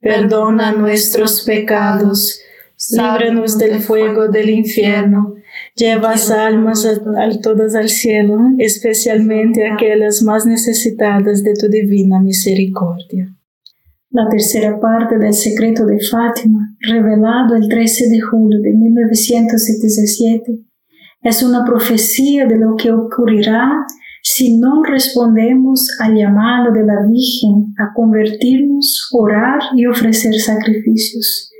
perdona nuestros pecados, líbranos del fuego del infierno, lleva almas a, todas al cielo, especialmente aquellas más necesitadas de tu divina misericordia. La tercera parte del secreto de Fátima, revelado el 13 de julio de 1977, es una profecía de lo que ocurrirá si no respondemos al llamado de la Virgen a convertirnos, orar y ofrecer sacrificios.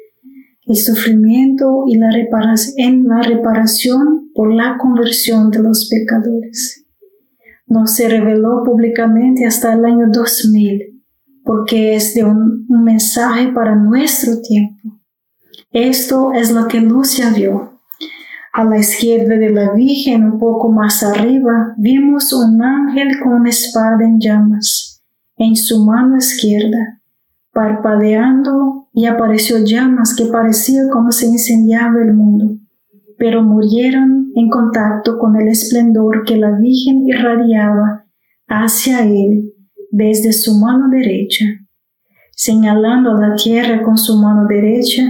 El sufrimiento y la reparación, por la conversión de los pecadores. No se reveló públicamente hasta el año 2000, porque es de un, un mensaje para nuestro tiempo. Esto es lo que Lucia vio a la izquierda de la Virgen, un poco más arriba, vimos un ángel con una espada en llamas en su mano izquierda, parpadeando y apareció llamas que parecía como se incendiaba el mundo, pero murieron en contacto con el esplendor que la Virgen irradiaba hacia él desde su mano derecha. Señalando a la tierra con su mano derecha,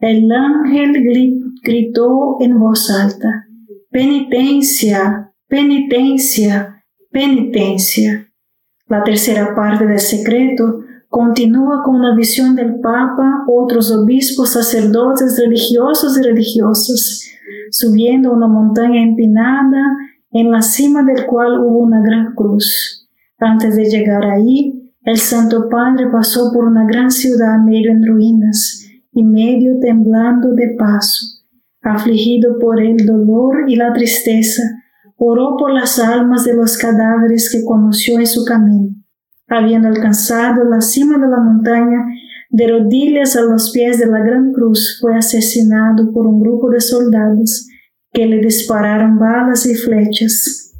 el ángel gritó en voz alta, penitencia, penitencia, penitencia. La tercera parte del secreto continúa con una visión del Papa, otros obispos, sacerdotes, religiosos y religiosas, subiendo una montaña empinada en la cima del cual hubo una gran cruz. Antes de llegar ahí, el Santo Padre pasó por una gran ciudad medio en ruinas y medio temblando de paso, afligido por el dolor y la tristeza, oró por las almas de los cadáveres que conoció en su camino. Habiendo alcanzado la cima de la montaña, de rodillas a los pies de la gran cruz, fue asesinado por un grupo de soldados que le dispararon balas y flechas.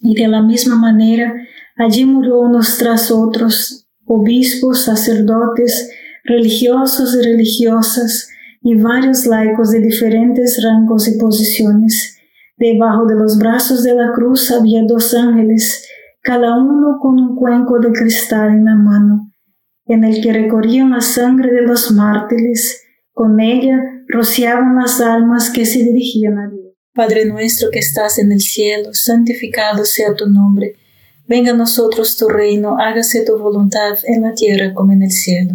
Y de la misma manera, allí murió unos tras otros, obispos, sacerdotes, religiosos y religiosas, y varios laicos de diferentes rangos y posiciones. Debajo de los brazos de la cruz había dos ángeles, cada uno con un cuenco de cristal en la mano, en el que recorrían la sangre de los mártires. Con ella rociaban las almas que se dirigían a Dios. Padre nuestro que estás en el cielo, santificado sea tu nombre. Venga a nosotros tu reino, hágase tu voluntad en la tierra como en el cielo.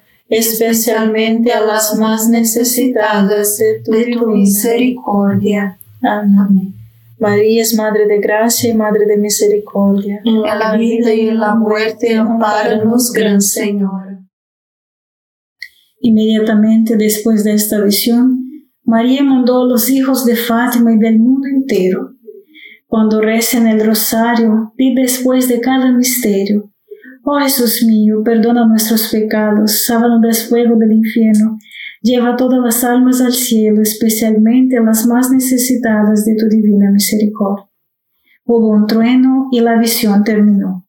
especialmente a las más necesitadas de tu, misericordia. Amén. María es Madre de Gracia y Madre de Misericordia. En la vida y en la muerte, amparanos, Gran Señor. Inmediatamente después de esta visión, María mandó a los hijos de Fátima y del mundo entero. Cuando recen el rosario, di después de cada misterio. Oh Jesús mío, perdona nuestros pecados, sábanos del fuego del infierno, lleva todas las almas al cielo, especialmente las más necesitadas de tu divina misericordia. Hubo un trueno y la visión terminó.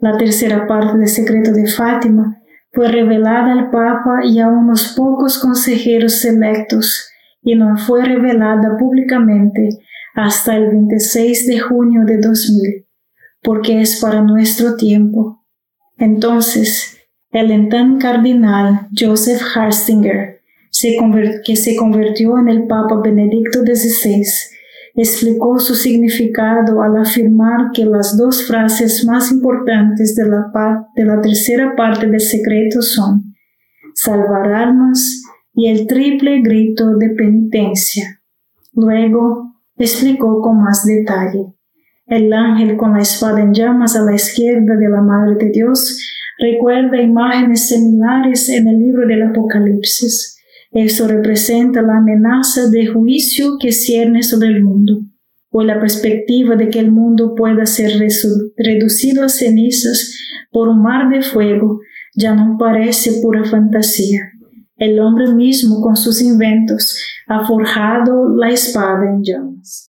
La tercera parte del secreto de Fátima fue revelada al Papa y a unos pocos consejeros selectos y no fue revelada públicamente hasta el 26 de junio de 2000, porque es para nuestro tiempo. Entonces, el entonces cardenal Joseph Harstinger, que se convirtió en el Papa Benedicto XVI, explicó su significado al afirmar que las dos frases más importantes de la, de la tercera parte del secreto son salvar almas y el triple grito de penitencia. Luego explicó con más detalle. El ángel con la espada en llamas a la izquierda de la Madre de Dios recuerda imágenes similares en el libro del Apocalipsis esto representa la amenaza de juicio que cierne sobre el mundo, o la perspectiva de que el mundo pueda ser reducido a cenizas por un mar de fuego, ya no parece pura fantasía. El hombre mismo con sus inventos ha forjado la espada en llamas.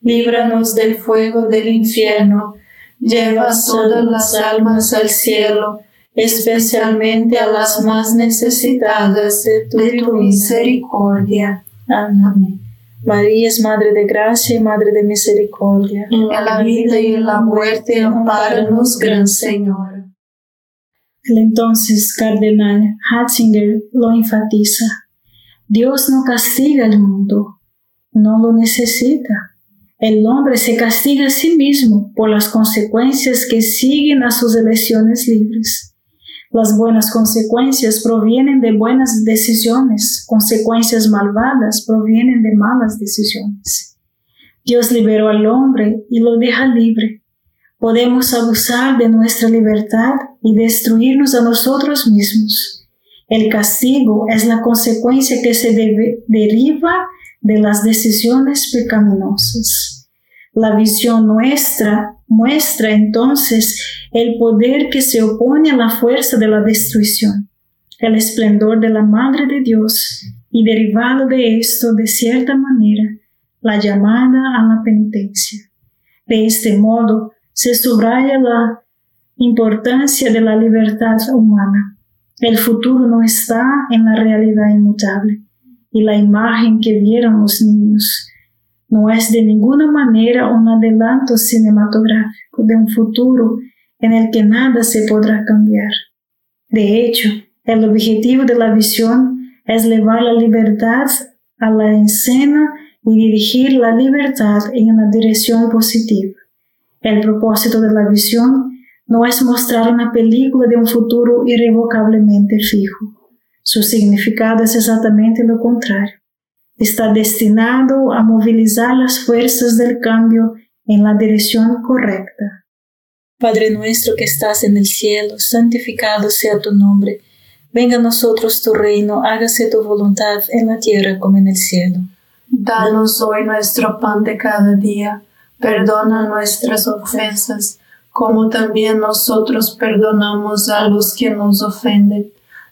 líbranos del fuego del infierno, lleva todas las almas al cielo, especialmente a las más necesitadas de tu, misericordia. Amén. María es Madre de Gracia y Madre de Misericordia. En la vida y en la muerte, amparanos, Gran Señor. El entonces cardenal Hatzinger lo enfatiza. Dios no castiga al mundo, no lo necesita. El hombre se castiga a sí mismo por las consecuencias que siguen a sus elecciones libres. Las buenas consecuencias provienen de buenas decisiones, consecuencias malvadas provienen de malas decisiones. Dios liberó al hombre y lo deja libre. Podemos abusar de nuestra libertad y destruirnos a nosotros mismos. El castigo es la consecuencia que se deriva de las decisiones pecaminosas. La visión nuestra muestra entonces el poder que se opone a la fuerza de la destrucción, el esplendor de la Madre de Dios y derivado de esto, de cierta manera, la llamada a la penitencia. De este modo, se subraya la importancia de la libertad humana. El futuro no está en la realidad inmutable y la imagen que vieron los niños no es de ninguna manera un adelanto cinematográfico de un futuro en el que nada se podrá cambiar. De hecho, el objetivo de la visión es llevar la libertad a la escena y dirigir la libertad en una dirección positiva. El propósito de la visión no es mostrar una película de un futuro irrevocablemente fijo. Su significado es exactamente lo contrario está destinado a movilizar las fuerzas del cambio en la dirección correcta. Padre nuestro que estás en el cielo, santificado sea tu nombre. Venga a nosotros tu reino, hágase tu voluntad en la tierra como en el cielo. Danos hoy nuestro pan de cada día, perdona nuestras ofensas, como también nosotros perdonamos a los que nos ofenden.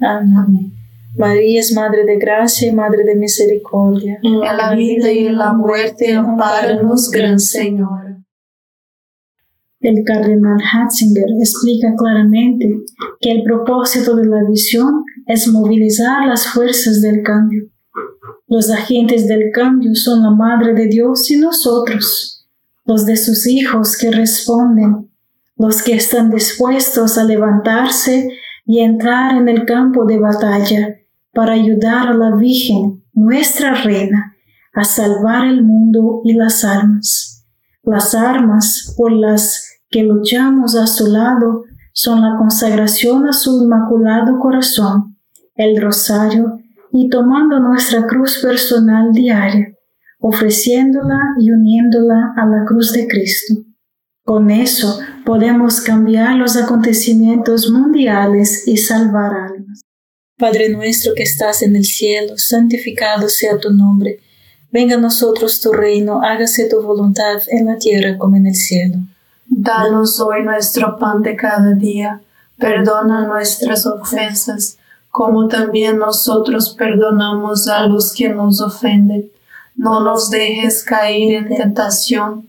Amén. María es Madre de Gracia y Madre de Misericordia. En la vida y en la muerte, amparanos, Gran Señor. El cardenal Hatzinger explica claramente que el propósito de la visión es movilizar las fuerzas del cambio. Los agentes del cambio son la Madre de Dios y nosotros, los de sus hijos que responden, los que están dispuestos a levantarse y entrar en el campo de batalla para ayudar a la Virgen, nuestra Reina, a salvar el mundo y las armas. Las armas por las que luchamos a su lado son la consagración a su inmaculado corazón, el rosario y tomando nuestra cruz personal diaria, ofreciéndola y uniéndola a la cruz de Cristo. Con eso podemos cambiar los acontecimientos mundiales y salvar almas. Padre nuestro que estás en el cielo, santificado sea tu nombre. Venga a nosotros tu reino, hágase tu voluntad en la tierra como en el cielo. Danos hoy nuestro pan de cada día. Perdona nuestras ofensas, como también nosotros perdonamos a los que nos ofenden. No nos dejes caer en tentación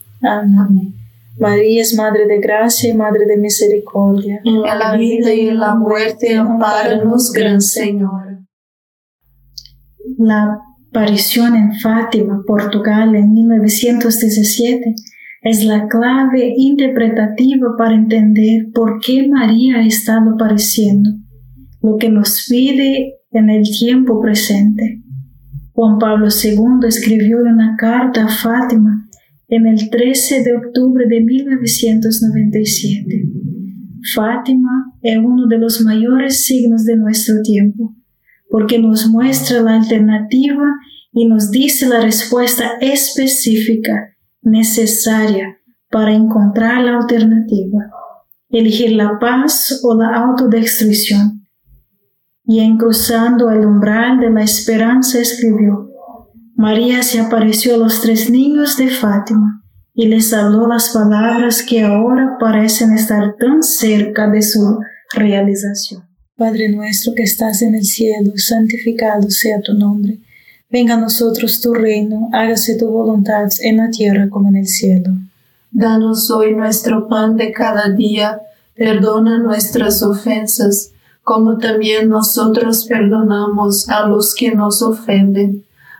Amén. María es Madre de Gracia y Madre de Misericordia. En la vida y en la muerte, amparanos, Gran Señor. La aparición en Fátima, Portugal, en 1917, es la clave interpretativa para entender por qué María ha estado apareciendo. Lo que nos pide en el tiempo presente. Juan Pablo II escribió una carta a Fátima en el 13 de octubre de 1997. Fátima es uno de los mayores signos de nuestro tiempo, porque nos muestra la alternativa y nos dice la respuesta específica necesaria para encontrar la alternativa, elegir la paz o la autodestrucción y en cruzando el umbral de la esperanza escribió, María se apareció a los tres niños de Fátima y les habló las palabras que ahora parecen estar tan cerca de su realización. Padre nuestro que estás en el cielo, santificado sea tu nombre. Venga a nosotros tu reino, hágase tu voluntad en la tierra como en el cielo. Danos hoy nuestro pan de cada día, perdona nuestras ofensas como también nosotros perdonamos a los que nos ofenden.